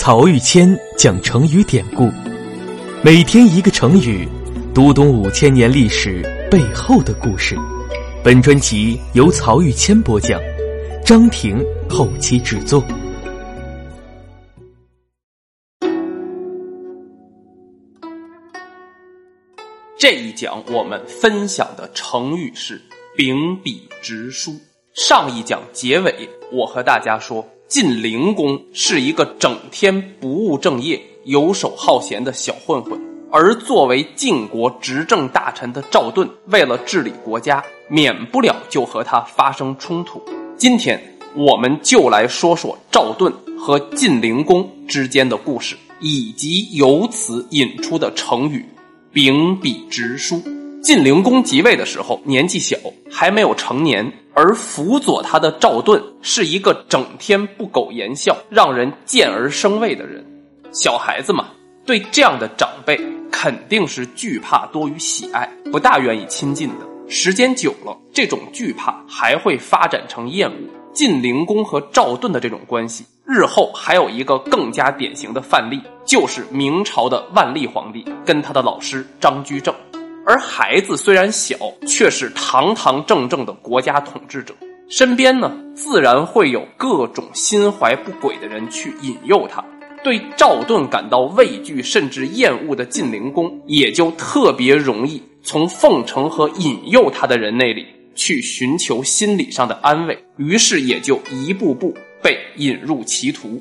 曹玉谦讲成语典故，每天一个成语，读懂五千年历史背后的故事。本专辑由曹玉谦播讲，张婷后期制作。这一讲我们分享的成语是“秉笔直书”。上一讲结尾，我和大家说。晋灵公是一个整天不务正业、游手好闲的小混混，而作为晋国执政大臣的赵盾，为了治理国家，免不了就和他发生冲突。今天，我们就来说说赵盾和晋灵公之间的故事，以及由此引出的成语“秉笔直书”。晋灵公即位的时候年纪小，还没有成年，而辅佐他的赵盾是一个整天不苟言笑、让人见而生畏的人。小孩子嘛，对这样的长辈肯定是惧怕多于喜爱，不大愿意亲近的。时间久了，这种惧怕还会发展成厌恶。晋灵公和赵盾的这种关系，日后还有一个更加典型的范例，就是明朝的万历皇帝跟他的老师张居正。而孩子虽然小，却是堂堂正正的国家统治者，身边呢自然会有各种心怀不轨的人去引诱他。对赵盾感到畏惧甚至厌恶的晋灵公，也就特别容易从奉承和引诱他的人那里去寻求心理上的安慰，于是也就一步步被引入歧途。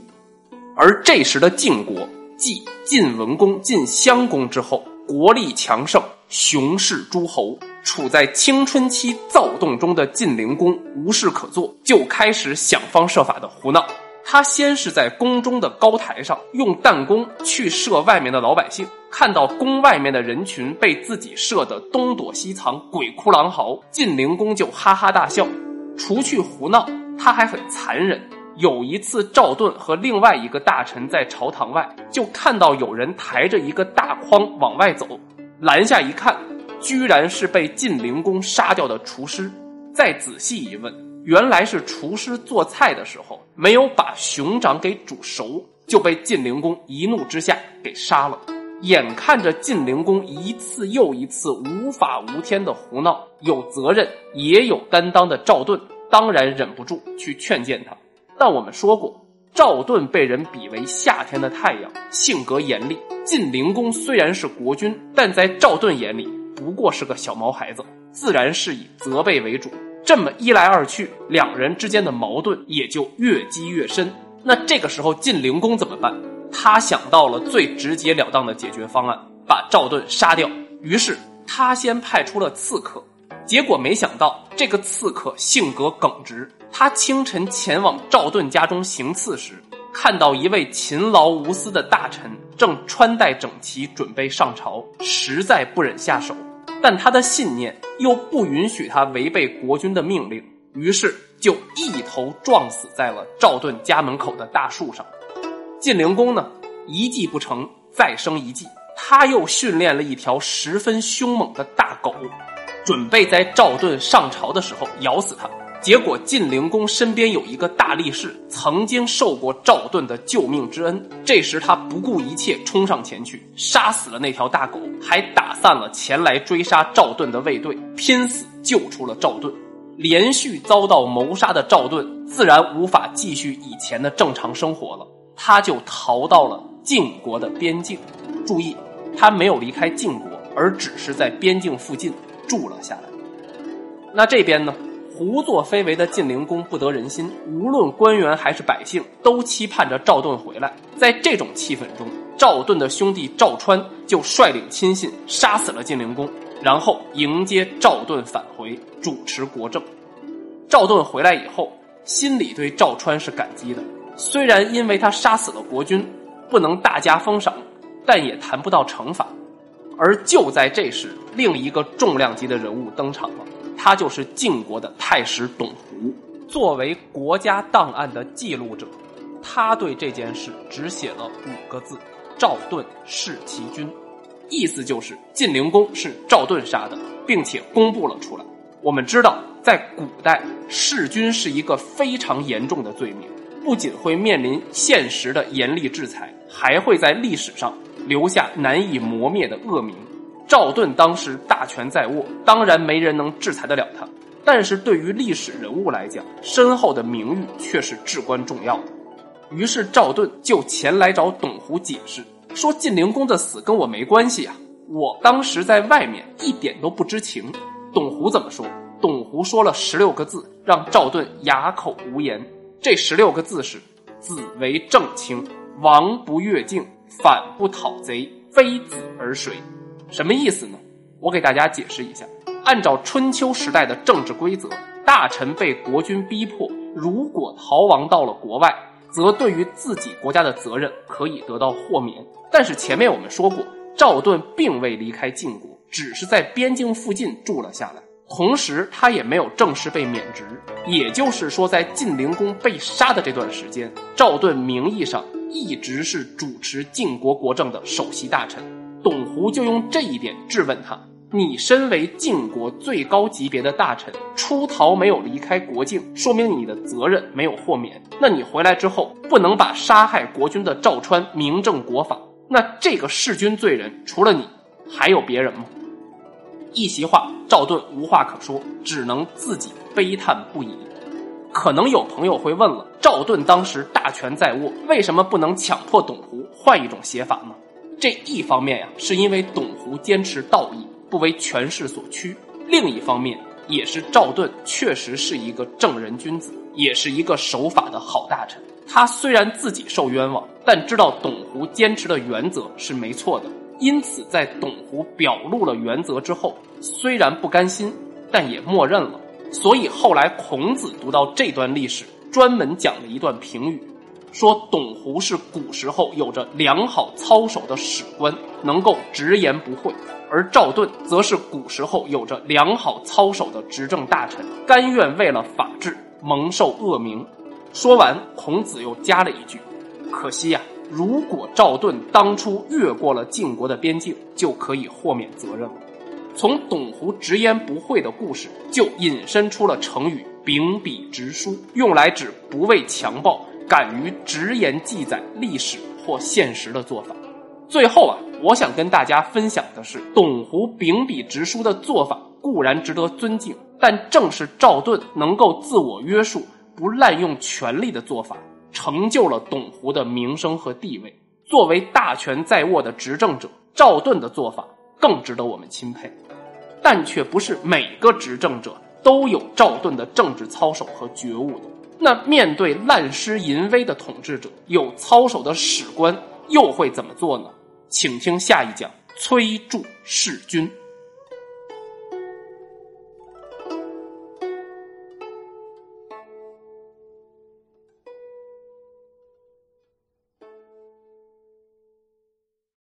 而这时的晋国，继晋文公、晋襄公之后，国力强盛。雄视诸侯，处在青春期躁动中的晋灵公无事可做，就开始想方设法的胡闹。他先是在宫中的高台上用弹弓去射外面的老百姓，看到宫外面的人群被自己射得东躲西藏、鬼哭狼嚎，晋灵公就哈哈大笑。除去胡闹，他还很残忍。有一次，赵盾和另外一个大臣在朝堂外，就看到有人抬着一个大筐往外走。拦下一看，居然是被晋灵公杀掉的厨师。再仔细一问，原来是厨师做菜的时候没有把熊掌给煮熟，就被晋灵公一怒之下给杀了。眼看着晋灵公一次又一次无法无天的胡闹，有责任也有担当的赵盾当然忍不住去劝谏他。但我们说过。赵盾被人比为夏天的太阳，性格严厉。晋灵公虽然是国君，但在赵盾眼里不过是个小毛孩子，自然是以责备为主。这么一来二去，两人之间的矛盾也就越积越深。那这个时候，晋灵公怎么办？他想到了最直截了当的解决方案，把赵盾杀掉。于是他先派出了刺客。结果没想到，这个刺客性格耿直。他清晨前往赵盾家中行刺时，看到一位勤劳无私的大臣正穿戴整齐，准备上朝，实在不忍下手。但他的信念又不允许他违背国君的命令，于是就一头撞死在了赵盾家门口的大树上。晋灵公呢，一计不成，再生一计，他又训练了一条十分凶猛的大狗。准备在赵盾上朝的时候咬死他，结果晋灵公身边有一个大力士，曾经受过赵盾的救命之恩。这时他不顾一切冲上前去，杀死了那条大狗，还打散了前来追杀赵盾的卫队，拼死救出了赵盾。连续遭到谋杀的赵盾自然无法继续以前的正常生活了，他就逃到了晋国的边境。注意，他没有离开晋国，而只是在边境附近。住了下来。那这边呢？胡作非为的晋灵公不得人心，无论官员还是百姓都期盼着赵盾回来。在这种气氛中，赵盾的兄弟赵川就率领亲信杀死了晋灵公，然后迎接赵盾返回，主持国政。赵盾回来以后，心里对赵川是感激的。虽然因为他杀死了国君，不能大加封赏，但也谈不到惩罚。而就在这时，另一个重量级的人物登场了，他就是晋国的太史董狐。作为国家档案的记录者，他对这件事只写了五个字：“赵盾弑其君”，意思就是晋灵公是赵盾杀的，并且公布了出来。我们知道，在古代弑君是一个非常严重的罪名，不仅会面临现实的严厉制裁，还会在历史上留下难以磨灭的恶名。赵盾当时大权在握，当然没人能制裁得了他。但是对于历史人物来讲，身后的名誉却是至关重要的。于是赵盾就前来找董狐解释，说晋灵公的死跟我没关系啊，我当时在外面一点都不知情。董狐怎么说？董狐说了十六个字，让赵盾哑口无言。这十六个字是：子为正卿，王不越境，反不讨贼，非子而谁？什么意思呢？我给大家解释一下。按照春秋时代的政治规则，大臣被国君逼迫，如果逃亡到了国外，则对于自己国家的责任可以得到豁免。但是前面我们说过，赵盾并未离开晋国，只是在边境附近住了下来，同时他也没有正式被免职。也就是说，在晋灵公被杀的这段时间，赵盾名义上一直是主持晋国国政的首席大臣。董狐就用这一点质问他：“你身为晋国最高级别的大臣，出逃没有离开国境，说明你的责任没有豁免。那你回来之后，不能把杀害国君的赵川明正国法？那这个弑君罪人，除了你，还有别人吗？”一席话，赵盾无话可说，只能自己悲叹不已。可能有朋友会问了：赵盾当时大权在握，为什么不能强迫董狐换一种写法呢？这一方面呀，是因为董狐坚持道义，不为权势所驱；另一方面，也是赵盾确实是一个正人君子，也是一个守法的好大臣。他虽然自己受冤枉，但知道董狐坚持的原则是没错的，因此在董狐表露了原则之后，虽然不甘心，但也默认了。所以后来孔子读到这段历史，专门讲了一段评语。说董狐是古时候有着良好操守的史官，能够直言不讳；而赵盾则是古时候有着良好操守的执政大臣，甘愿为了法治蒙受恶名。说完，孔子又加了一句：“可惜呀，如果赵盾当初越过了晋国的边境，就可以豁免责任了。”从董狐直言不讳的故事，就引申出了成语“秉笔直书”，用来指不畏强暴。敢于直言记载历史或现实的做法。最后啊，我想跟大家分享的是，董狐秉笔直书的做法固然值得尊敬，但正是赵盾能够自我约束、不滥用权力的做法，成就了董狐的名声和地位。作为大权在握的执政者，赵盾的做法更值得我们钦佩。但却不是每个执政者都有赵盾的政治操守和觉悟的。那面对滥施淫威的统治者，有操守的史官又会怎么做呢？请听下一讲：崔杼弑君。